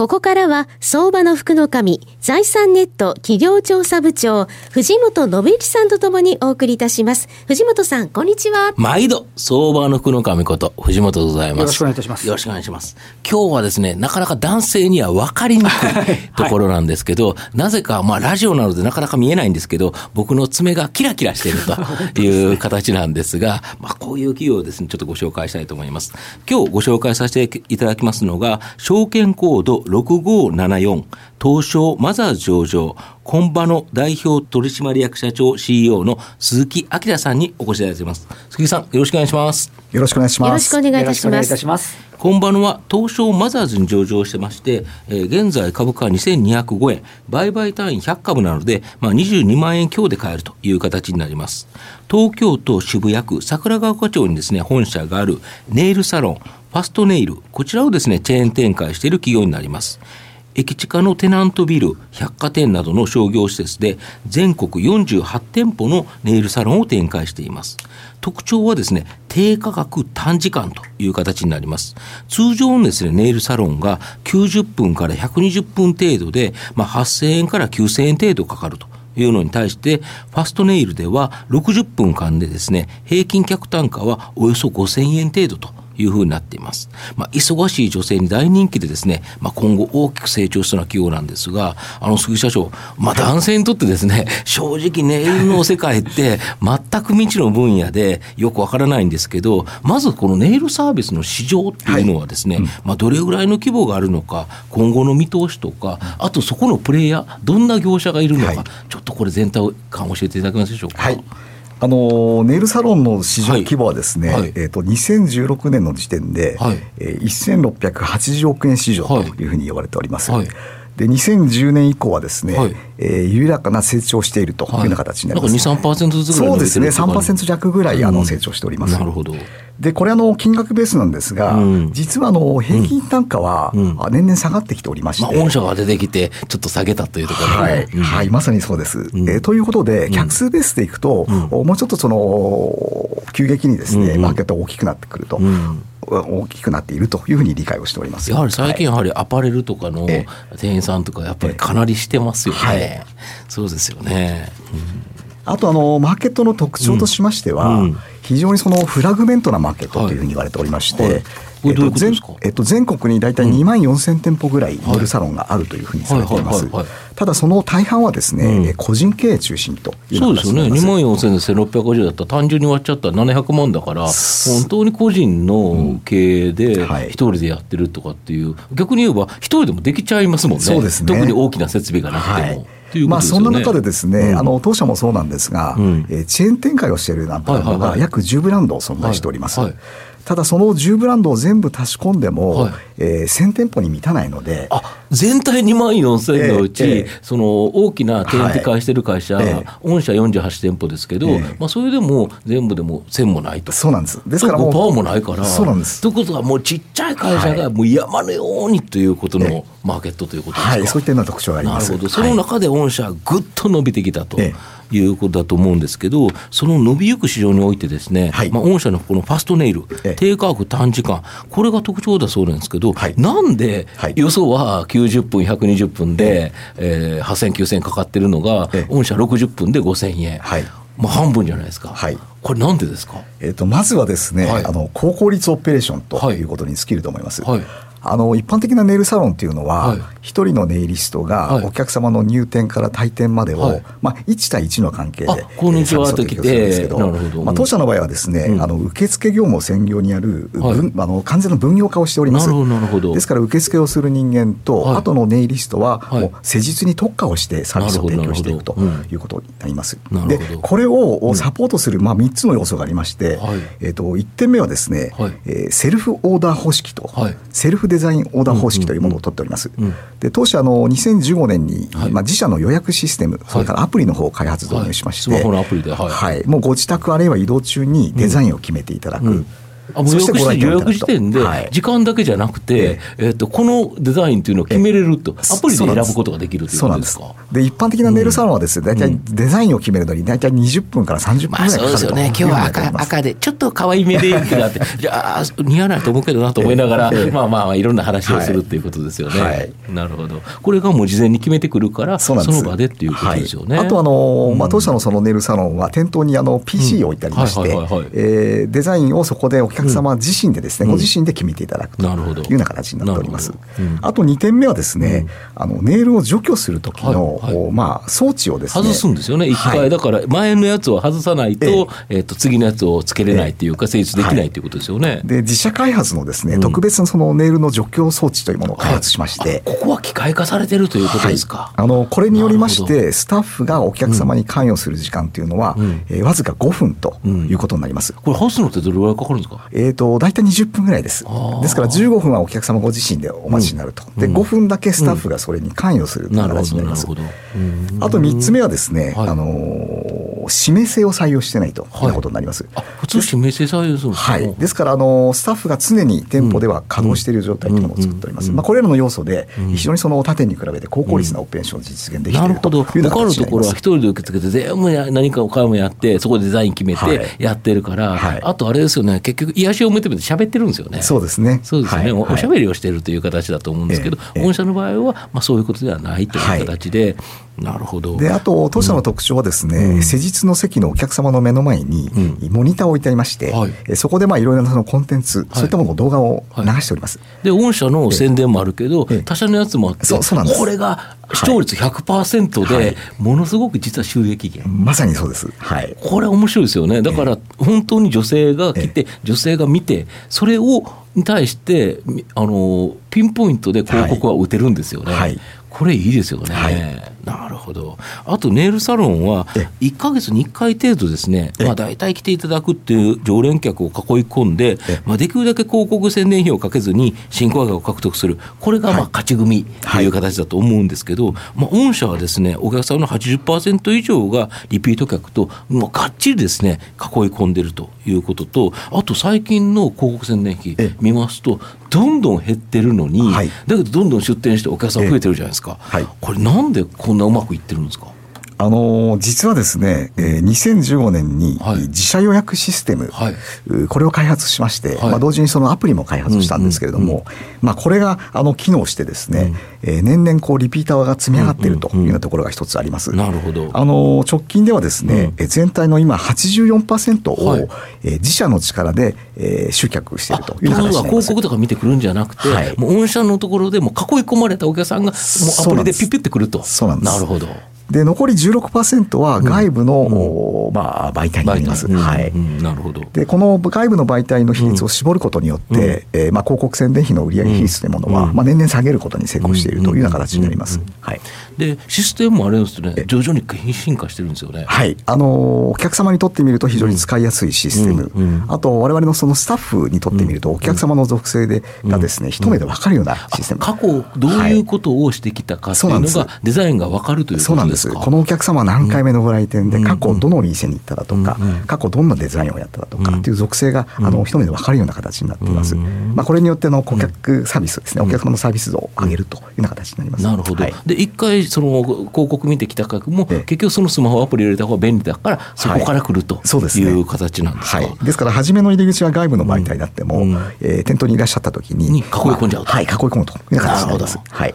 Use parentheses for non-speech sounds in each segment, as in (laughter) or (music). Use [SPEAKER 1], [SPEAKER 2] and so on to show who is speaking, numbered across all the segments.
[SPEAKER 1] ここからは、相場の福の神、財産ネット企業調査部長、藤本信之さんとともにお送りいたします。藤本さん、こんにちは。
[SPEAKER 2] 毎度、相場の福の神こと、藤本でございます。よ
[SPEAKER 3] ろしくお願いいたします。
[SPEAKER 2] よろしくお願いします。今日はですね、なかなか男性には分かりにくいところなんですけど、はい、なぜか、まあ、ラジオなのでなかなか見えないんですけど、僕の爪がキラキラしていると (laughs) いう形なんですが、まあ、こういう企業をですね、ちょっとご紹介したいと思います。今日ご紹介させていただきますのが、証券コード6574東証マザーズ上場コンバの代表取締役社長 CEO の鈴木明さんにお越しいただいています。鈴木さんよろしくお願いします。
[SPEAKER 4] よろしくお願いします。
[SPEAKER 1] よろしくお願いいたします。
[SPEAKER 2] コンバノは東証マザーズに上場してまして、えー、現在株価は2205円、売買単位100株なので、まあ、22万円強で買えるという形になります。東京都渋谷区桜川丘町にですね、本社があるネイルサロン、ファストネイル、こちらをですね、チェーン展開している企業になります。駅地下のテナントビル、百貨店などの商業施設で全国48店舗のネイルサロンを展開しています。特徴はですね、低価格短時間という形になります。通常のですね、ネイルサロンが90分から120分程度で、まあ、8000円から9000円程度かかると。いうのに対して、ファストネイルでは60分間でですね、平均客単価はおよそ5000円程度というふうになっています。まあ、忙しい女性に大人気でですね、まあ、今後大きく成長しそうな企業なんですが、あの、杉社長、まあ、男性にとってですね、(laughs) 正直ネイルの世界って全く未知の分野でよくわからないんですけど、まずこのネイルサービスの市場っていうのはですね、はいうん、まあ、どれぐらいの規模があるのか、今後の見通しとか、あとそこのプレイヤー、どんな業者がいるのか、はい、ちょっとこれ全体感教えていただけますでしょうか？
[SPEAKER 4] はいあのネイルサロンの市場規模はですね、はい、えーと、2016年の時点で、はい。えー、1680億円市場というふうに言われております。はいで2010年以降はですね、はい、えー、緩やかな成長しているというような形になります、
[SPEAKER 2] はい、なんか2、3%ずつぐらい
[SPEAKER 4] そうですね、3%弱ぐらいあの成長しております。
[SPEAKER 2] うん、なるほど。
[SPEAKER 4] でこれあの金額ベースなんですが、うん、実はあの平均単価は年々下がってきておりまして、
[SPEAKER 2] まあ、御社が出てきてちょっと下げたというところ
[SPEAKER 4] はい、うん、はい、まさにそうです。うん、えー、ということで客数ベースでいくと、もうちょっとその急激にですね、マーケットが大きくなってくると。大きくなっているというふうに理解をしております。
[SPEAKER 2] やはり最近やはりアパレルとかの店員さんとかやっぱりかなりしてますよね、はい、そうですよね、
[SPEAKER 4] あとあのマーケットの特徴としましては、非常にそのフラグメントなマーケットというふうに言われておりまして、えっと、全えっと、全国に大体2万4000店舗ぐらいネイルサロンがあるというふうにされています。ただその大半はですね、うん、個人経営中心と
[SPEAKER 2] そうですよね、2万4000で1650だったら、単純に割っちゃったら700万だから、本当に個人の経営で一人でやってるとかっていう、逆に言えば、一人でもできちゃいますもんね、そうですね。特に大きな設備がなくても。はい。
[SPEAKER 4] まあ、そんな中でですね、うん、あの当社もそうなんですが、うん、えー、チェーン展開をしているなブランドが約10ブランド存在しております。はいはいただその10ブランドを全部足し込んでも、はい、えー、1000店舗に満たないので
[SPEAKER 2] あ全体2万4000のうち、えーえ。ー、その大きな展開してる会社、はい、御社48店舗ですけど、えー、まあ、それでも全部でも1000もないと。
[SPEAKER 4] そうなんです。ですから
[SPEAKER 2] もう5%もないから
[SPEAKER 4] そうなんです。
[SPEAKER 2] ということはもうちっちゃい会社がもう山のようにということのマーケットということですか、はい、
[SPEAKER 4] そういったような特徴があります。
[SPEAKER 2] なるほど。その中で御社ぐっと伸びてきたと。いうことだと思うんですけど、その伸びゆく市場においてですね、はい、まあ、御社のこのファストネイル、低価格短時間、これが特徴だそうなんですけど、はい、なんで、予想は90分、120分で、えー、8000、9000かかってるのが、御社60分で5000円。はい。まあ、半分じゃないですか、はい、これ、なんでですか、
[SPEAKER 4] えーと、まずはですね、はい、あの高効率オペレーションとい。うことに尽きると思います。はい。あの一般的なネイルサロンっていうのは、一、人のネイリストがお客様の入店から退店までを、はい、まあ、1対1の関係で、
[SPEAKER 2] こんにちはと来て、
[SPEAKER 4] まあ、当社の場合はですね、うん、あの受付業務を専業にやる、はい、あの完全な分業化をしております。ですから受付をする人間と、はい、後のネイリストは、もう施術に特化をしてサービスを提供していくということになります。でこれをサポートする、まあ、3 3つの要素がありまして、はい、えー、と1点目はですね、はい、えー、セルフオーダー方式と、はい、セルフデザインオーダー方式というものを取っております。うんうんうん、で当社の2015年に、まあ、自社の予約システム、それからアプリの方を開発導入しまして、もうご自宅あるいは移動中にデザインを決めていただく。
[SPEAKER 2] あもう予約時点で、時間だけじゃなくて、えっとこのデザインというのを決めれると、アプリで選ぶことができるということですか？
[SPEAKER 4] で一般的なネイルサロンはですね、大体デザインを決めるのに、大体20分から30分ぐらいかかるそうですよね、
[SPEAKER 2] 今日は赤赤で、ちょっと可愛い目でいいってなって、じゃあ、似合わないと思うけどなと思いながら、(laughs) まあまあ、いろんな話をするっていうことですよね。なるほど、これがもう事前に決めてくるから、その場でっていうことですよね。
[SPEAKER 4] あとあの、まあ、当社のそのネイルサロンは、店頭にあの PC を置いてありまして、デザインをそこでお客様自身ででですね、ご自身で決めていただくというような形になっております。あと2点目はですね、あのネイルを除去する時の、まあ装置をです
[SPEAKER 2] ね外すんですよね。一回、だから前のやつを外さないと、えっと次のやつをつけれないっていうか成立できないということですよね。
[SPEAKER 4] で自社開発のですね、特別なそのネイルの除去装置というものを開発しまして、
[SPEAKER 2] ここは機械化されてるということですか。
[SPEAKER 4] あのこれによりましてスタッフがお客様に関与する時間というのは、えわずか5分ということになります。
[SPEAKER 2] これ外すのってどれぐらいかかるんですか？
[SPEAKER 4] えっと大体20分ぐらいです。ですから15分はお客様ご自身でお待ちになると、で5分だけスタッフがそれに関与するという形になります。あと3つ目はですね、あの指名制を採用してないということになります。
[SPEAKER 2] 普通指名制採用する
[SPEAKER 4] はい。ですからあのスタッフが常に店舗では稼働している状態というものを作っております。まあこれらの要素で非常にその他店に比べて高効率なオペレーションを実現できているという
[SPEAKER 2] うな形になります。るところは一人で受け付けて全部何かお買い物やってそこでデザイン決めてやってるから、あとあれですよね。結局癒しを求めて喋ってるんですよね。
[SPEAKER 4] そうですね。
[SPEAKER 2] そうですね、はい、おしゃべりをしているという形だと思うんですけど、御社の場合は、まあ、そういうことではないという形で、なるほど。
[SPEAKER 4] であと当社の特徴はですね、うん、施術の席のお客様の目の前にモニターを置いてありまして、うん、そこでまあいろいろなそのコンテンツ、はい、そういったものを動画を流しております、はい、
[SPEAKER 2] で御社の宣伝もあるけど、他社のやつもあってそうそうなんです。これが視聴率100%で、ものすごく実は収益源、
[SPEAKER 4] まさにそうです、はい、
[SPEAKER 2] これ面白いですよね。だから本当に女性が来て、女性が見てそれをに対してあのピンポイントで広告は打てるんですよね。はい。これいいですよね、はい、なるほど。あとネイルサロンは1か月に1回程度ですね、まあ、大体来ていただくっていう常連客を囲い込んで、まあ、できるだけ広告宣伝費をかけずに新顧客を獲得する。これがまあ勝ち組という形だと思うんですけど、まあ、御社はですねお客さんの80%以上がリピート客ともうがっちりですね囲い込んでるということとあと最近の広告宣伝費見ますとどんどん減ってるのに、はい、だけどどんどん出店してお客さん増えてるじゃないですか、はい、これなんでここんなうまくいってるんですか？
[SPEAKER 4] あの実はですね、えー、2015年に自社予約システム、はい、これを開発しまして、はい、まあ、同時にそのアプリも開発したんですけれども、うんうんうん、まあ、これがあの機能してですね、うん、えー、年々こうリピーターが積み上がっているというようなところが一つあります。
[SPEAKER 2] なるほど。
[SPEAKER 4] あの直近ではですね、うん、全体の今84%を、はい、えー、自社の力で、えー、集客しているという形になります。
[SPEAKER 2] 広告とか見てくるんじゃなくて、はい、もう御社のところでも囲い込まれたお客さんがもうアプリでピュピュってくると。
[SPEAKER 4] そうなんです。
[SPEAKER 2] なるほど。
[SPEAKER 4] で残り16%は外部の、うん、まあ、媒体になります。はい、
[SPEAKER 2] なるほど。
[SPEAKER 4] でこの外部の媒体の比率を絞ることによって、うん、えー、まあ、広告宣伝費の売上比率というものは、うん、まあ、年々下げることに成功しているというような形になります。はい、
[SPEAKER 2] でシステムもあれですね。徐々に進化してるんですよね。
[SPEAKER 4] はい。あのお客様にとってみると非常に使いやすいシステム、あと我々のそのスタッフにとってみると、お客様の属性でがですね、一目で分かるようなシステム。
[SPEAKER 2] 過去どういうことをしてきたかっていうのが、デザインが分かるということですか
[SPEAKER 4] そうなんです。このお客様は何回目のご来店で、過去どのお店に行っただとか、過去どんなデザインをやっただとかっていう属性が、あの一目で分かるような形になっています。まあ、これによっての顧客サービスですね、お客様のサービス度を上げるというような形になります。
[SPEAKER 2] なるほど。で一回その広告見てきた客も、結局そのスマホアプリ入れた方が便利だからそこから来るという形なんですか？
[SPEAKER 4] はい。ですから初めの入り口は外部の媒体であっても、え店頭にいらっしゃった時に囲い
[SPEAKER 2] 込んじゃう
[SPEAKER 4] はい囲い込むという形になります。
[SPEAKER 2] はい。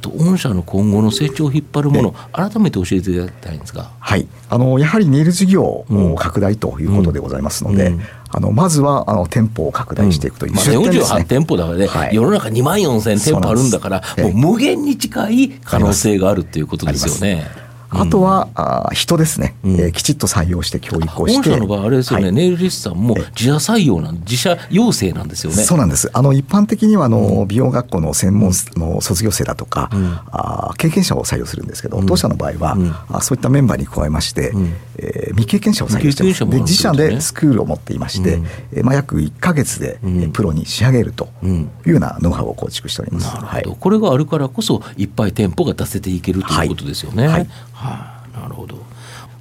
[SPEAKER 2] と御社の今後の成長を引っ張るもの、改めて教えていただきたいんですが。
[SPEAKER 4] はい、あのやはりネイル事業拡大ということでございますので、あのまずはあの店舗を拡大していくという、うん。まあ、
[SPEAKER 2] 48店舗だからね、はい、世の中2万4千店舗あるんだから、もう無限に近い可能性があるということですよね。
[SPEAKER 4] あとは、あ人ですね、うん、えー、きちっと採用して教育をして。
[SPEAKER 2] 本社の場合、あれですよね、はい、ネイルリストさんも自社採用なん、自社養成なんですよね。
[SPEAKER 4] そうなんです。あの、一般的には、あの、美容学校の専門の卒業生だとか、うん、あ経験者を採用するんですけど、当社の場合は、うん、あそういったメンバーに加えまして、うん、えー、未経験者を採用してます。で自社でスクールを持っていまして、うん、まあ、約1か月でプロに仕上げるというようなノウハウを構築しております、
[SPEAKER 2] なるほど、はい、これがあるからこそいっぱい店舗が出せていけるということですよね。はい、はいはあ、なるほど。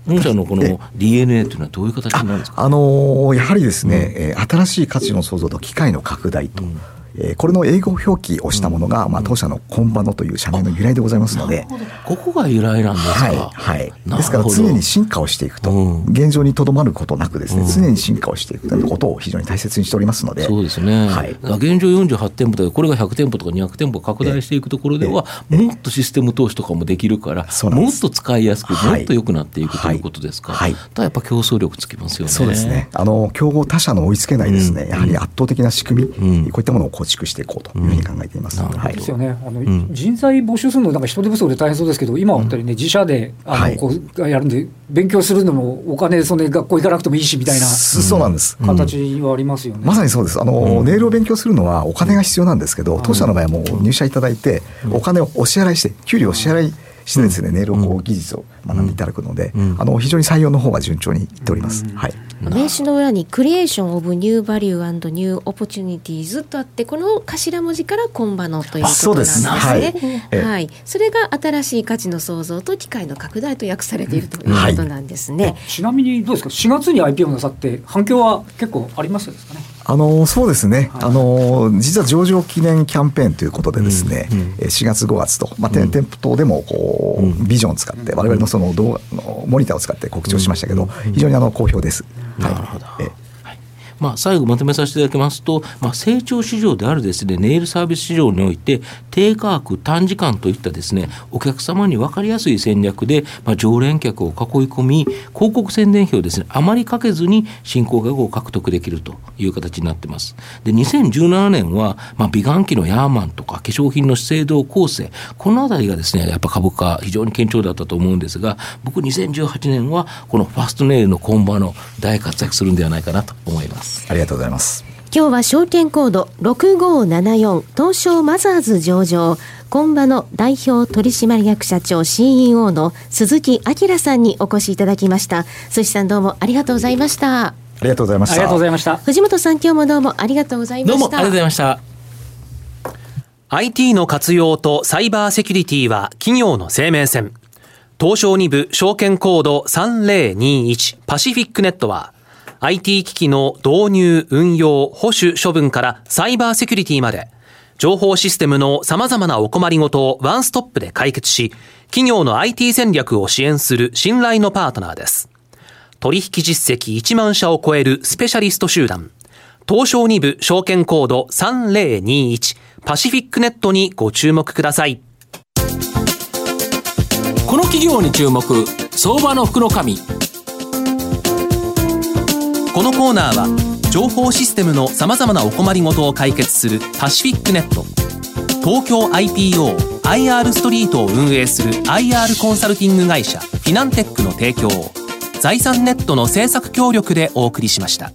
[SPEAKER 2] 御社のこの DNA というのはどういう形になるんですか、
[SPEAKER 4] あのー、やはりですね、うん、新しい価値の創造と機械の拡大と。うんえー、これの英語表記をしたものが、うん、まあ、当社のコンバノという社名の由来でございますので、
[SPEAKER 2] ここが由来なんですか、
[SPEAKER 4] はいはい、ですから常に進化をしていくと、うん、現状にとどまることなくですね、常に進化をしていくということを非常に大切にしておりますので。
[SPEAKER 2] そうですね、はい、現状48店舗でこれが100店舗とか200店舗拡大していくところでは、もっとシステム投資とかもできるから、もっと使いやすく、もっと良くなっていくということですか、はい、だやっぱ競争力つきますよね。
[SPEAKER 4] そうですね。あの競合他社の追いつけないですね、やはり圧倒的な仕組み、こういったものを構築していこうというふうに考えています。
[SPEAKER 3] はい、ですよね。あの、うん、人材募集するのなんか人手不足で大変そうですけど、今は本当にね自社であの、こうやるんで勉強するのもお金その学校行かなくてもいいしみたいな
[SPEAKER 4] そうなんです。
[SPEAKER 3] 形はありますよね。
[SPEAKER 4] まさにそうです。あの、ネイルを勉強するのはお金が必要なんですけど、当社の場合はもう入社いただいてお金をお支払いして給料を支払いしてですね、ネイルをこう技術を学んでいただくので、あの非常に採用の方が順調にいっております。はい。
[SPEAKER 1] 名刺の裏に Creation of New Value New Opportunities とあってこの頭文字からコンバノということなんですね。はい、はい、それが新しい価値の創造と機会の拡大と訳されているということなんですね。はい、
[SPEAKER 3] ちなみにどうですか？4月に IPO なさって反響は結構ありますですかね？
[SPEAKER 4] あのそうですね、はい、あの実は上場記念キャンペーンということでですね、うんうん、4月5月と、まあ、店舗等でもこう、ビジョンを使って我々のその動画のモニターを使って告知をしましたけど、非常にあの好評です。
[SPEAKER 2] なるほど、えまあ、最後まとめさせていただきますと、まあ、成長市場であるですね、ネイルサービス市場において、低価格、短時間といったですね、お客様に分かりやすい戦略で、まあ、常連客を囲い込み、広告宣伝費をですね、あまりかけずに新興額を獲得できるという形になってます。で、2017年は、まあ、美顔器のヤーマンとか、化粧品の資生堂構成、このあたりがですね、やっぱ株価非常に堅調だったと思うんですが、僕2018年は、このファストネイルのコンバの大活躍するんではないかなと思います。
[SPEAKER 4] ありがとうございます。
[SPEAKER 1] 今日は証券コード6574東証マザーズ上場。今場の代表取締役社長 CEO の鈴木明さんにお越しいただきました。鈴木さんどうもありがとうございました。
[SPEAKER 4] ありがとうございました。あ
[SPEAKER 3] りがとうございました。
[SPEAKER 1] 藤本さん今日もどうもありがとうございました。
[SPEAKER 2] どうもありがとうございました。
[SPEAKER 5] IT の活用とサイバーセキュリティは企業の生命線。東証2部証券コード3021パシフィックネットは IT 機器の導入、運用、保守、処分からサイバーセキュリティまで、情報システムの様々なお困りごとをワンストップで解決し、企業の IT 戦略を支援する信頼のパートナーです。取引実績1万社を超えるスペシャリスト集団、東証2部証券コード3021パシフィックネットにご注目ください。
[SPEAKER 2] この企業に注目、相場の福の神。
[SPEAKER 5] このコーナーは情報システムのさまざまなお困りごとを解決するパシフィックネット東京 IPOIR ストリートを運営する IR コンサルティング会社フィナンテックの提供を財産ネットの政策協力でお送りしました。